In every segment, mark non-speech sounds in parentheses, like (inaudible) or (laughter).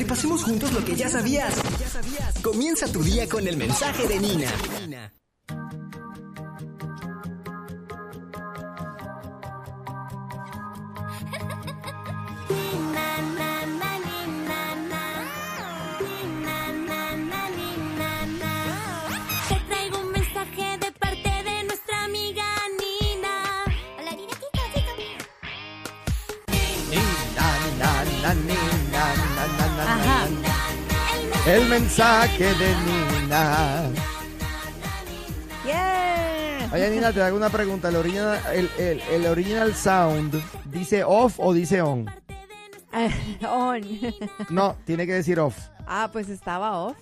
repasemos juntos lo que ya sabías. Comienza tu día con el mensaje de Nina. El mensaje de Nina. Yeah. Oye, Nina, te hago una pregunta. ¿El original, el, el- el original sound dice off o dice on? (laughs) On. No, tiene que decir off. Ah, pues estaba off.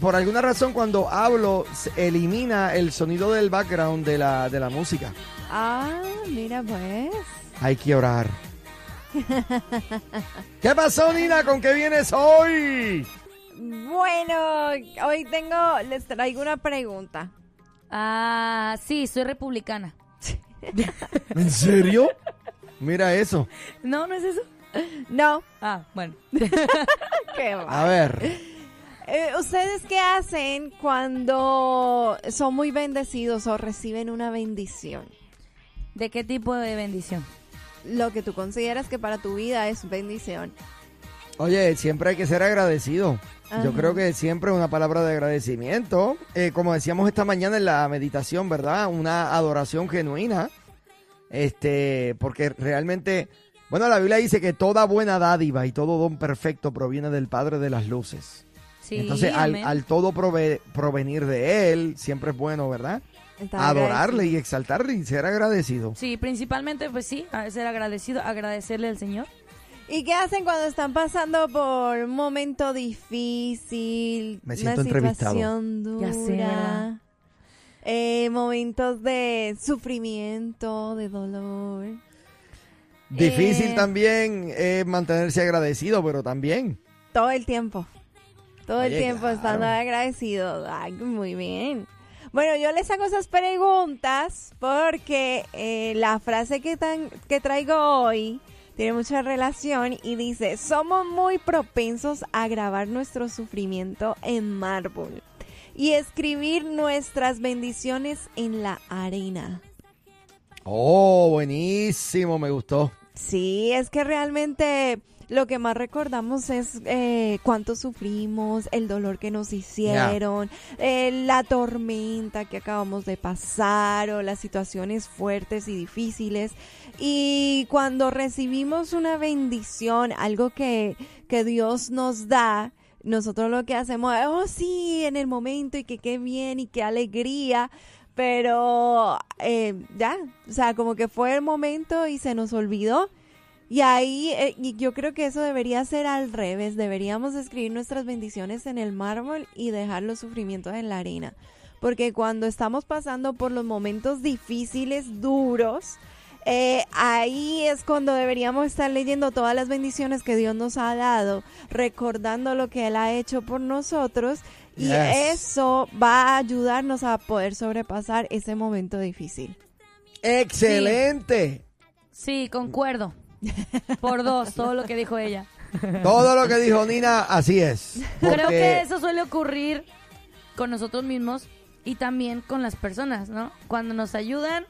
Por alguna razón, cuando hablo, se elimina el sonido del background de la, de la música. Ah, mira pues. Hay que orar. (laughs) ¿Qué pasó, Nina? ¿Con qué vienes hoy? Bueno, hoy tengo, les traigo una pregunta. Ah, sí, soy republicana. (laughs) ¿En serio? Mira eso. No, no es eso. No, Ah, bueno. (laughs) qué. A ver. Eh, ¿Ustedes qué hacen cuando son muy bendecidos o reciben una bendición? ¿De qué tipo de bendición? Lo que tú consideras que para tu vida es bendición. Oye, siempre hay que ser agradecido. Yo creo que siempre una palabra de agradecimiento. Eh, como decíamos esta mañana en la meditación, ¿verdad? Una adoración genuina. Este, porque realmente, bueno, la Biblia dice que toda buena dádiva y todo don perfecto proviene del Padre de las Luces. Sí, Entonces, al, al todo prove- provenir de Él, siempre es bueno, ¿verdad? Estar Adorarle y exaltarle y ser agradecido. Sí, principalmente, pues sí, ser agradecido, agradecerle al Señor. ¿Y qué hacen cuando están pasando por un momento difícil? Me siento una entrevistado. situación Ya dura. ¿verdad? eh, momentos de sufrimiento, de dolor. Difícil Eh. también es mantenerse agradecido, pero también. Todo el tiempo. Todo el tiempo claro. estando agradecido. Ay, muy bien. Bueno, yo les hago esas preguntas porque eh, la frase que, tan, que traigo hoy tiene mucha relación y dice, somos muy propensos a grabar nuestro sufrimiento en mármol y escribir nuestras bendiciones en la arena. Oh, buenísimo, me gustó. Sí, es que realmente lo que más recordamos es eh, cuánto sufrimos, el dolor que nos hicieron, eh, la tormenta que acabamos de pasar o las situaciones fuertes y difíciles. Y cuando recibimos una bendición, algo que, que Dios nos da, nosotros lo que hacemos es, oh sí, en el momento y que qué bien y qué alegría. Pero eh, ya, o sea, como que fue el momento y se nos olvidó. Y ahí eh, y yo creo que eso debería ser al revés. Deberíamos escribir nuestras bendiciones en el mármol y dejar los sufrimientos en la arena. Porque cuando estamos pasando por los momentos difíciles, duros, eh, ahí es cuando deberíamos estar leyendo todas las bendiciones que Dios nos ha dado, recordando lo que Él ha hecho por nosotros. Y Yes. eso va a ayudarnos a poder sobrepasar ese momento difícil. Excelente. Sí, concuerdo. Por dos, todo lo que dijo ella. Todo lo que dijo Nina, así es. Creo que eso suele ocurrir con nosotros mismos y también con las personas, ¿no? Cuando nos ayudan,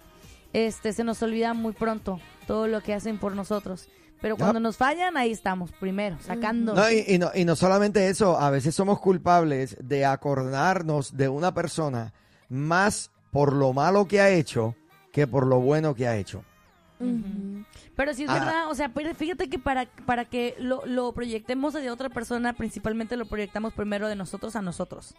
este, se nos olvida muy pronto todo lo que hacen por nosotros. Pero cuando nos fallan, ahí estamos, primero, sacando. No, y, y no, y no solamente eso, a veces somos culpables de acordarnos de una persona más por lo malo que ha hecho que por lo bueno que ha hecho. Pero sí es Ah. verdad, o sea, pero fíjate que para, para que lo, lo proyectemos de otra persona, principalmente lo proyectamos primero de nosotros a nosotros.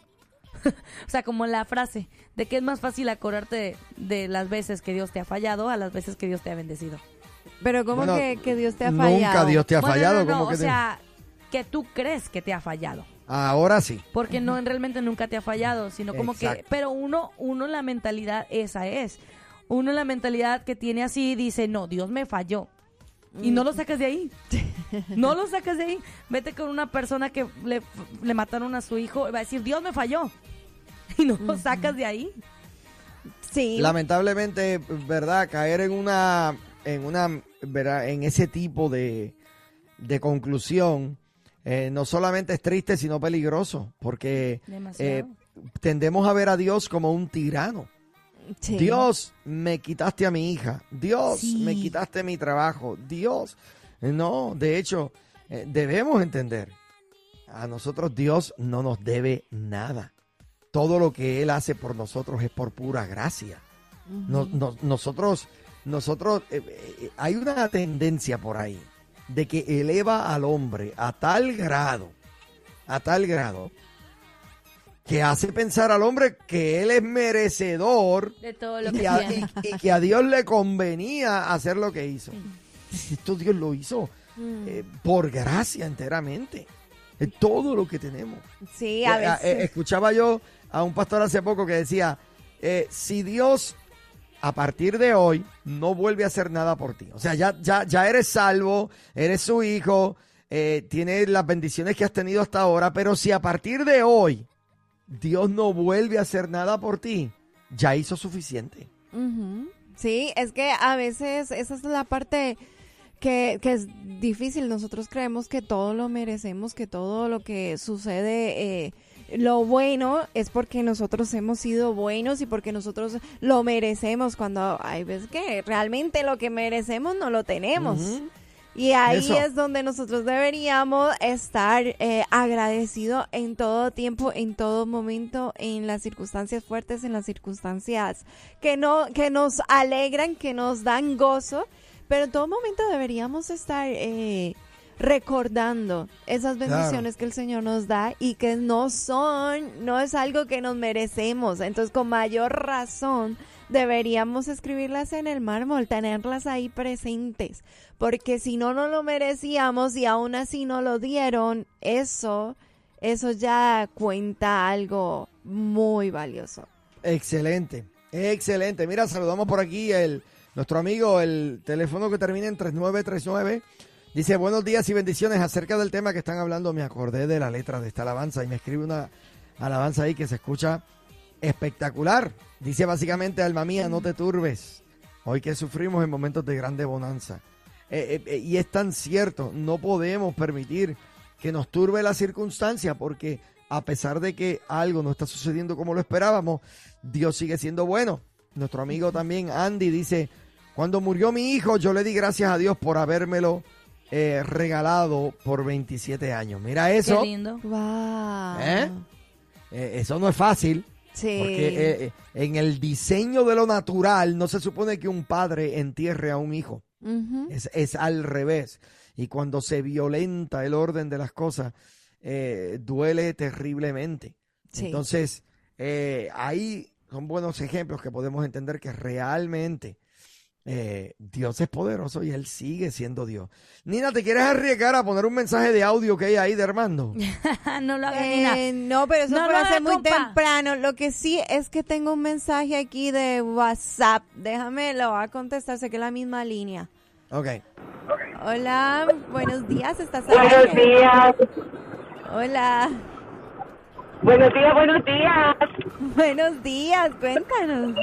(laughs) o sea, como la frase de que es más fácil acordarte de, de las veces que Dios te ha fallado a las veces que Dios te ha bendecido. Pero como Bueno, que, que Dios te ha Nunca fallado. Dios te ha Bueno, fallado. no, no, como o que te- sea, que tú crees que te ha fallado. Ahora sí. Porque no, realmente nunca te ha fallado, sino como que, pero uno, uno la mentalidad esa es. Uno la mentalidad que tiene así dice, no, Dios me falló. Y no lo sacas de ahí. (laughs) No lo sacas de ahí. Vete con una persona que le, le mataron a su hijo y va a decir, Dios me falló. (laughs) Y no lo sacas de ahí. Sí. Lamentablemente, verdad, caer en una, en una, ¿verdad? en ese tipo de, de conclusión eh, no solamente es triste, sino peligroso, porque Demasiado. eh, tendemos a ver a Dios como un tirano. Sí. Dios, me quitaste a mi hija. Dios, Sí. me quitaste mi trabajo. Dios. No, de hecho, eh, debemos entender, a nosotros Dios no nos debe nada. Todo lo que Él hace por nosotros es por pura gracia. No- no- nosotros, nosotros, eh, eh, hay una tendencia por ahí de que eleva al hombre a tal grado, a tal grado, que hace pensar al hombre que él es merecedor De todo lo y que que, a, y- y que a Dios le convenía hacer lo que hizo. Esto Dios lo hizo Mm. eh, por gracia enteramente. Es todo lo que tenemos. Sí, a Eh, eh, veces. escuchaba yo a un pastor hace poco que decía, eh, si Dios a partir de hoy no vuelve a hacer nada por ti, o sea, ya, ya, ya eres salvo, eres su hijo, eh, tienes las bendiciones que has tenido hasta ahora, pero si a partir de hoy Dios no vuelve a hacer nada por ti, ya hizo suficiente. Sí, es que a veces esa es la parte que, que es difícil. Nosotros creemos que todo lo merecemos, que todo lo que sucede, eh, lo bueno es porque nosotros hemos sido buenos y porque nosotros lo merecemos. Cuando hay veces que realmente lo que merecemos no lo tenemos. Y ahí Eso. es donde nosotros deberíamos estar eh, agradecidos en todo tiempo, en todo momento, en las circunstancias fuertes, en las circunstancias que no, que nos alegran, que nos dan gozo, pero en todo momento deberíamos estar eh, recordando esas bendiciones que el Señor nos da y que no son, no es algo que nos merecemos. Entonces, con mayor razón, deberíamos escribirlas en el mármol, tenerlas ahí presentes, porque si no, no lo merecíamos y aún así no lo dieron, eso, eso ya cuenta algo muy valioso. Excelente, excelente. Mira, saludamos por aquí el nuestro amigo, el teléfono que termina en 3939. Dice, buenos días y bendiciones acerca del tema que están hablando. Me acordé de la letra de esta alabanza y me escribe una alabanza ahí que se escucha espectacular. Dice básicamente, alma mía, no te turbes. Hoy que sufrimos en momentos de grande bonanza. Eh, eh, eh, y es tan cierto, no podemos permitir que nos turbe la circunstancia porque a pesar de que algo no está sucediendo como lo esperábamos, Dios sigue siendo bueno. Nuestro amigo también Andy dice, cuando murió mi hijo yo le di gracias a Dios por habérmelo eh, regalado por 27 años. Mira Qué eso, lindo. Wow. ¿Eh? eh, eso no es fácil. Sí. Porque eh, eh, en el diseño de lo natural no se supone que un padre entierre a un hijo. Es, es al revés. Y cuando se violenta el orden de las cosas, eh, duele terriblemente. Sí. Entonces, eh, ahí son buenos ejemplos que podemos entender que realmente eh, Dios es poderoso y Él sigue siendo Dios. Nina, ¿te quieres arriesgar a poner un mensaje de audio que hay ahí de Armando? (laughs) no lo hagas, Nina. Eh, no, pero eso No lo haga, ser muy compa. temprano. Lo que sí es que tengo un mensaje aquí de WhatsApp. Déjame, lo voy a contestar, sé que es la misma línea. Ok. Hola, buenos días, ¿estás al Buenos días, Hola, buenos días, buenos días. (laughs) buenos días, cuéntanos.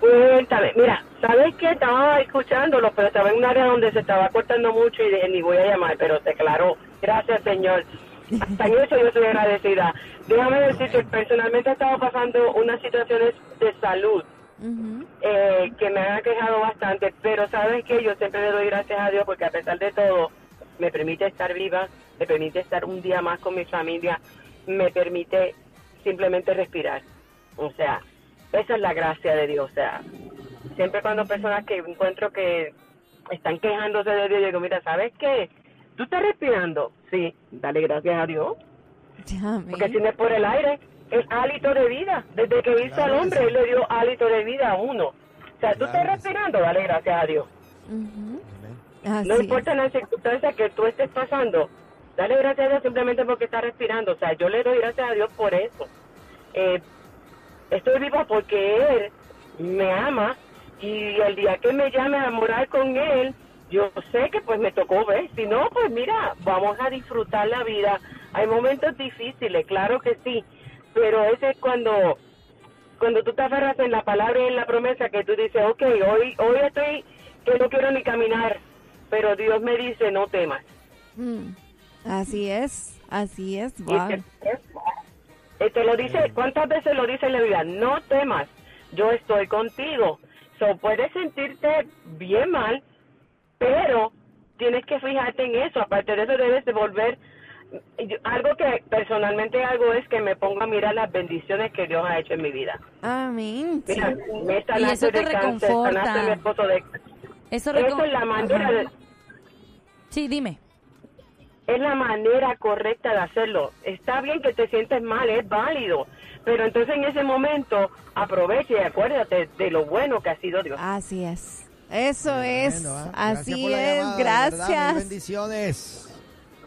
Cuéntame, mira, ¿sabes qué? Estaba escuchándolo, pero estaba en un área donde se estaba cortando mucho y dije, ni voy a llamar, pero se aclaró. Gracias, Señor. Hasta en eso yo soy agradecida. Déjame decir que personalmente he estado pasando unas situaciones de salud eh, que me han quejado bastante, pero ¿sabes qué? Yo siempre le doy gracias a Dios porque a pesar de todo, me permite estar viva, me permite estar un día más con mi familia, me permite simplemente respirar. O sea, esa es la gracia de Dios. O sea, siempre cuando personas que encuentro que están quejándose de Dios, yo digo, mira, ¿sabes qué? ¿Tú estás respirando? Sí, dale gracias a Dios. Porque si no es por el aire, es hálito de vida. Desde que hizo Claro al hombre, sí. él le dio hálito de vida a uno. O sea, tú Claro estás que sí. respirando, dale gracias a Dios. Así No es. importa la circunstancia que tú estés pasando, dale gracias a Dios simplemente porque estás respirando. O sea, yo le doy gracias a Dios por eso. Eh, estoy viva porque Él me ama y el día que me llame a morar con Él, yo sé que pues me tocó ver. Si no, pues mira, vamos a disfrutar la vida. Hay momentos difíciles, claro que sí, pero ese es cuando cuando tú te aferras en la palabra y en la promesa que tú dices, ok, hoy, hoy estoy que no quiero ni caminar, pero Dios me dice, no temas. Mm, Así es, así es. Y Que- eh, te lo dice, ¿cuántas veces lo dice en la Biblia? No temas, yo estoy contigo. So, puedes sentirte bien mal, pero tienes que fijarte en eso. Aparte de eso, debes de volver. yo- algo que personalmente hago es que me pongo a mirar las bendiciones que Dios ha hecho en mi vida. Amén. sí. Mira, me Y eso te de cáncer, reconforta. a mi esposo de... Eso Eso recon- es la manera de... Sí, dime. Es la manera correcta de hacerlo. Está bien que te sientes mal, es válido, pero entonces en ese momento aprovecha y acuérdate de lo bueno que ha sido Dios. Así es. Eso es. ¿ah? Así por la es. llamada, verdad, Gracias. bendiciones.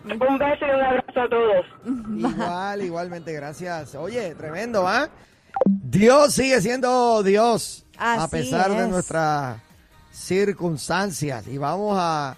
Un beso y un abrazo a todos. (laughs) Igual, igualmente, gracias. Oye, tremendo, ¿ah? Dios sigue siendo Dios a Así pesar de es. nuestras circunstancias. Y vamos a,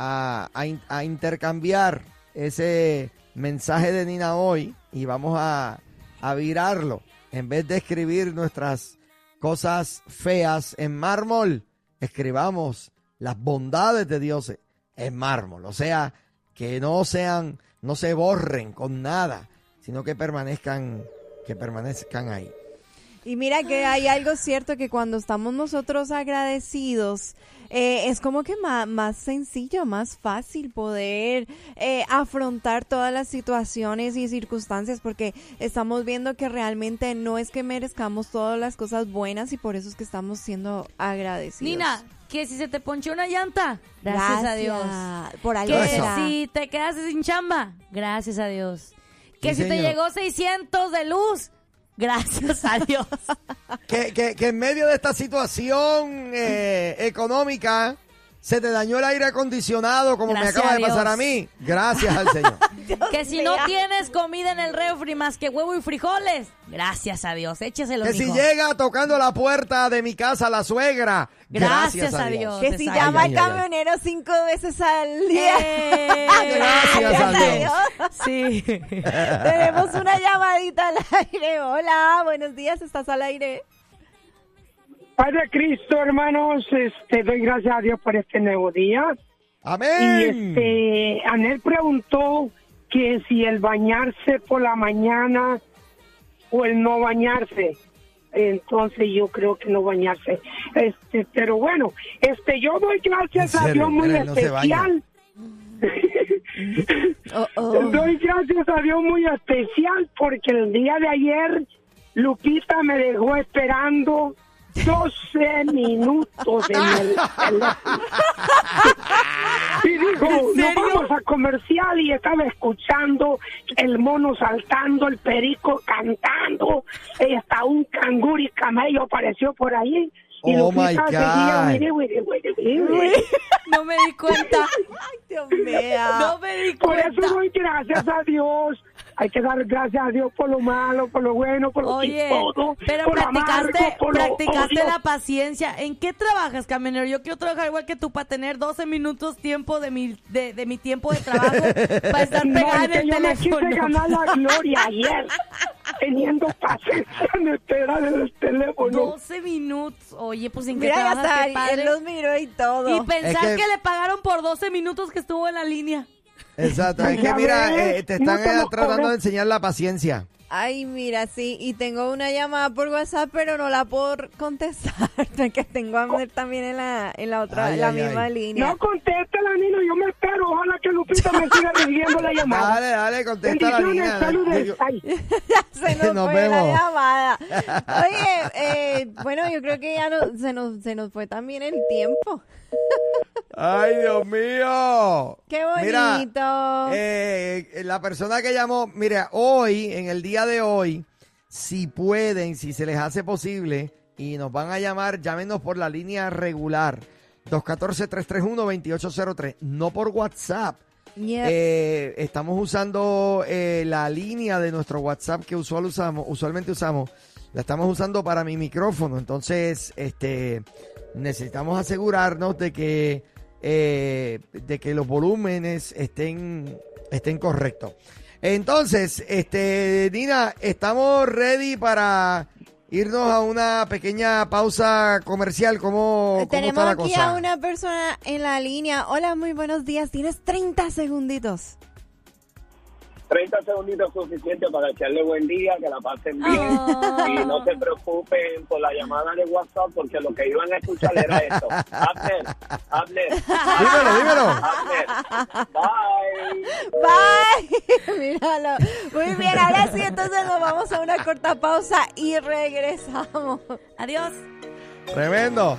a- a in- a intercambiar ese mensaje de Nina hoy y vamos a, a virarlo. En vez de escribir nuestras cosas feas en mármol, escribamos las bondades de Dios en mármol. O sea, que no sean, no se borren con nada, sino que permanezcan, que permanezcan ahí. Y mira que hay algo cierto que cuando estamos nosotros agradecidos, eh, es como que ma- más, sencillo, más fácil poder eh, afrontar todas las situaciones y circunstancias porque estamos viendo que realmente no es que merezcamos todas las cosas buenas y por eso es que estamos siendo agradecidos. Nina, que si se te ponchó una llanta, gracias, a Dios. Por algo Que será. si te quedaste sin chamba, gracias a Dios. Que Sí, si te llegó 600 de luz, gracias a Dios. Que, que, que en medio de esta situación eh, económica se te dañó el aire acondicionado como Gracias me acaba de pasar Dios. a mí. Gracias al Señor. (laughs) que si no tienes comida en el refri más que huevo y frijoles, gracias a Dios. Écheselo, que si llega tocando la puerta de mi casa la suegra. Gracias Gracias, a a Dios. Dios. Que si llama al camionero cinco veces al día. ¡Eh! (laughs) Gracias a Dios. Sí. (laughs) Tenemos una llamadita al aire. Hola, buenos días, estás al aire. Padre Cristo, hermanos, este, doy gracias a Dios por este nuevo día. Y Amén. este, Anel preguntó que si el bañarse por la mañana o el no bañarse. Entonces yo creo que no bañarse. Este, pero bueno, este, yo doy gracias ¿En a? Dios muy Mira, él no se baña. especial. (laughs) Oh, oh. Doy gracias a Dios muy especial porque el día de ayer Lupita me dejó esperando 12 minutos en el teléfono. Y dijo, nos vamos a comercial y estaba escuchando el mono saltando, el perico cantando, y hasta un canguro y camello apareció por ahí. Y Oh, my seguía, God. (laughs) No me di cuenta. (laughs) Ay, Dios mío. No me di Por eso cuenta. doy gracias a Dios. Hay que dar gracias a Dios por lo malo, por lo bueno, por lo Oye, chistoso, pero por lo practicaste, amargo, por lo practicaste odio. la paciencia. ¿En qué trabajas, camionero? Yo quiero trabajar igual que tú para tener 12 minutos tiempo de mi, de, de mi tiempo de trabajo (laughs) para estar No, pegada en el yo me quise teléfono. ganar la gloria ayer, (laughs) teniendo paciencia en esperar en el teléfono. 12 minutos. Oye, pues en qué Mira, trabajas, hasta qué padre. él los miró y todo. Y pensar Es que... que- le pagaron por 12 minutos que estuvo en la línea. Exacto. Es que mira, eh, te están eh, tratando de enseñar la paciencia. Ay, mira, sí, y tengo una llamada por WhatsApp, pero no la puedo contestar, (laughs) que tengo a Ander también en la, en la otra, Ay, en la ay, misma ay. línea. No contéstala, Nino, yo me espero. Ojalá que Lupita me siga recibiendo la llamada. (laughs) Dale, dale, contesta la Bendiciones, línea. saludos. (laughs) Se nos, Nos fue vemos. la llamada. Oye, eh, bueno, yo creo que ya no, se, nos, se nos fue también el tiempo. Ay, Dios mío. Qué Mira, bonito. eh, la persona que llamó, mira, hoy, en el día de hoy, si pueden, si se les hace posible, y nos van a llamar, llámenos por la línea regular. 214-331-2803, no por WhatsApp. Yep. Eh, estamos usando eh, la línea de nuestro WhatsApp que usual usamos, usualmente usamos. La estamos usando para mi micrófono. Entonces, este, necesitamos asegurarnos de que, eh, de que los volúmenes estén, estén correctos. Entonces, este, Nina, estamos ready para irnos a una pequeña pausa comercial. ¿Cómo, cómo Tenemos está la aquí cosa? a una persona en la línea. Hola, muy buenos días. Tienes 30 segunditos. 30 segunditos suficientes para echarle buen día, que la pasen bien Ah. y no se preocupen por la llamada de WhatsApp porque lo que iban a escuchar era esto. Abner, Abner, Dímelo, dímelo. Abner, bye. Bye. (laughs) Míralo. Muy bien, ahora sí, entonces nos vamos a una corta pausa y regresamos. Adiós. Tremendo.